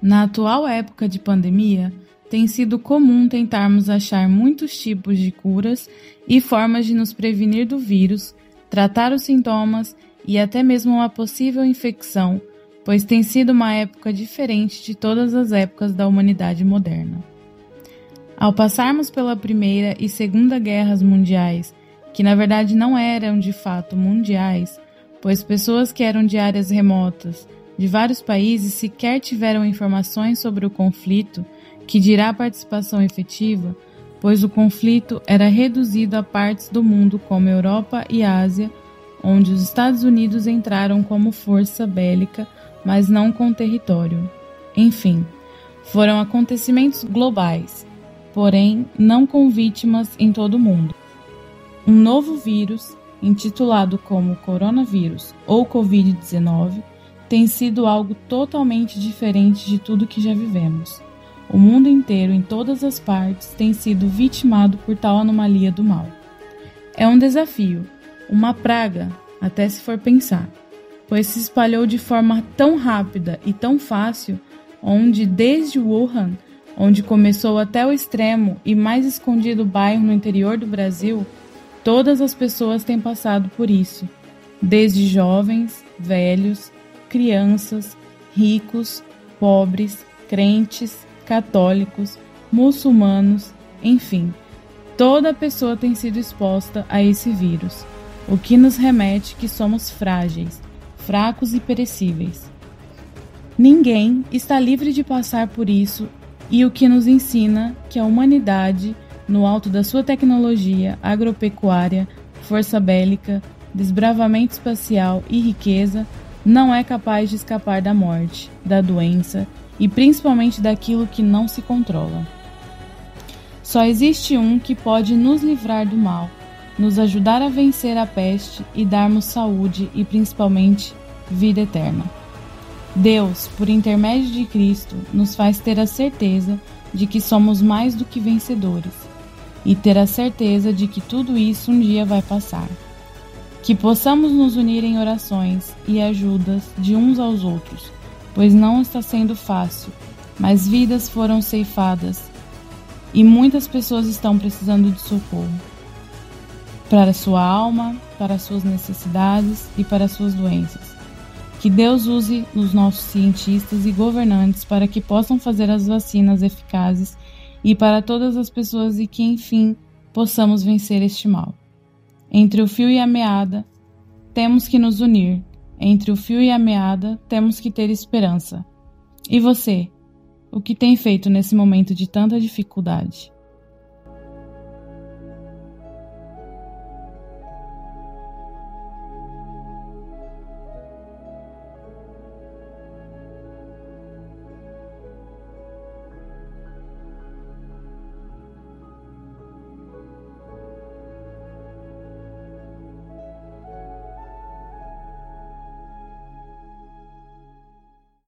Na atual época de pandemia, tem sido comum tentarmos achar muitos tipos de curas e formas de nos prevenir do vírus, tratar os sintomas e até mesmo uma possível infecção, pois tem sido uma época diferente de todas as épocas da humanidade moderna. Ao passarmos pela Primeira e Segunda Guerras Mundiais, que na verdade não eram de fato mundiais, pois pessoas que eram de áreas remotas de vários países sequer tiveram informações sobre o conflito, que dirá participação efetiva, pois o conflito era reduzido a partes do mundo como Europa e Ásia, onde os Estados Unidos entraram como força bélica, mas não com território. Enfim, foram acontecimentos globais, porém não com vítimas em todo o mundo. Um novo vírus, intitulado como coronavírus ou Covid-19, tem sido algo totalmente diferente de tudo que já vivemos. O mundo inteiro, em todas as partes, tem sido vitimado por tal anomalia do mal. É um desafio, uma praga, até se for pensar, pois se espalhou de forma tão rápida e tão fácil, onde desde Wuhan, onde começou até o extremo e mais escondido bairro no interior do Brasil, todas as pessoas têm passado por isso, desde jovens, velhos, crianças, ricos, pobres, crentes, católicos, muçulmanos, enfim, toda pessoa tem sido exposta a esse vírus, o que nos remete que somos frágeis, fracos e perecíveis. Ninguém está livre de passar por isso e o que nos ensina que a humanidade, no alto da sua tecnologia agropecuária, força bélica, desbravamento espacial e riqueza, não é capaz de escapar da morte, da doença e principalmente daquilo que não se controla. Só existe um que pode nos livrar do mal, nos ajudar a vencer a peste e darmos saúde e principalmente vida eterna. Deus, por intermédio de Cristo, nos faz ter a certeza de que somos mais do que vencedores e ter a certeza de que tudo isso um dia vai passar. Que possamos nos unir em orações e ajudas de uns aos outros, pois não está sendo fácil, mas vidas foram ceifadas e muitas pessoas estão precisando de socorro para sua alma, para as suas necessidades e para as suas doenças. Que Deus use os nossos cientistas e governantes para que possam fazer as vacinas eficazes e para todas as pessoas e que, enfim, possamos vencer este mal. Entre o fio e a meada, temos que nos unir. Entre o fio e a meada, temos que ter esperança. E você? O que tem feito nesse momento de tanta dificuldade?